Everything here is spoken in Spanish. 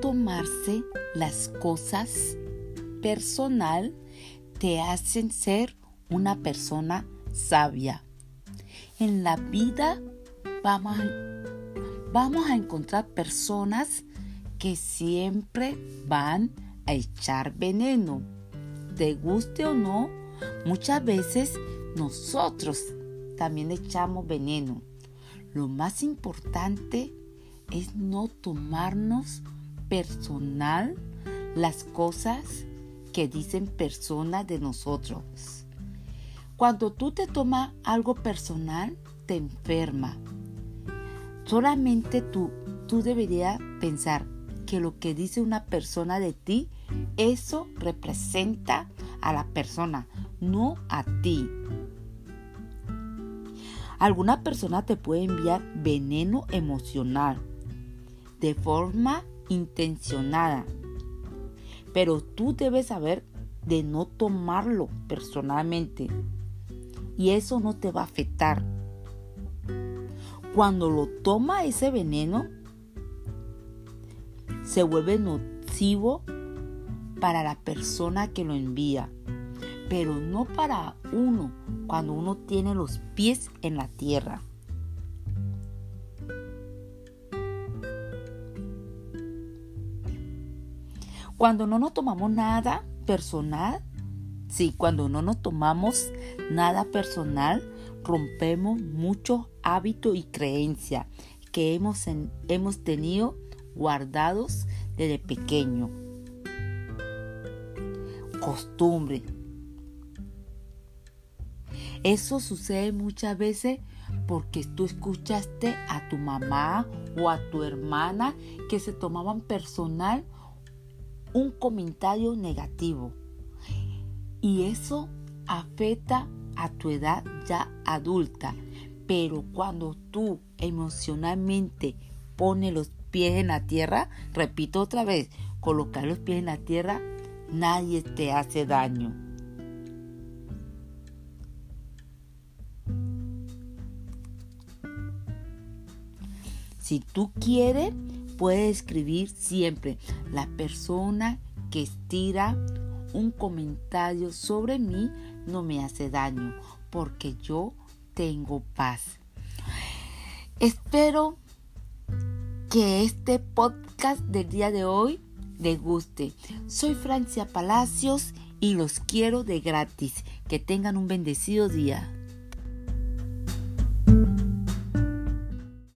tomarse las cosas personal te hacen ser una persona sabia. En la vida vamos a, vamos a encontrar personas que siempre van a echar veneno. Te guste o no, muchas veces nosotros también echamos veneno. Lo más importante es no tomarnos personal las cosas que dicen personas de nosotros. Cuando tú te tomas algo personal, te enferma. Solamente tú, tú deberías pensar que lo que dice una persona de ti, eso representa a la persona, no a ti. Alguna persona te puede enviar veneno emocional de forma intencionada, pero tú debes saber de no tomarlo personalmente y eso no te va a afectar. Cuando lo toma ese veneno, se vuelve nocivo para la persona que lo envía pero no para uno cuando uno tiene los pies en la tierra. Cuando no nos tomamos nada personal, sí, cuando no nos tomamos nada personal, rompemos muchos hábitos y creencias que hemos, hemos tenido guardados desde pequeño. Costumbre, eso sucede muchas veces porque tú escuchaste a tu mamá o a tu hermana que se tomaban personal un comentario negativo. Y eso afecta a tu edad ya adulta. Pero cuando tú emocionalmente pones los pies en la tierra, repito otra vez, colocar los pies en la tierra, nadie te hace daño. Si tú quieres, puedes escribir siempre la persona que estira un comentario sobre mí no me hace daño porque yo tengo paz. Espero que este podcast del día de hoy les guste. Soy Francia Palacios y los quiero de gratis. Que tengan un bendecido día.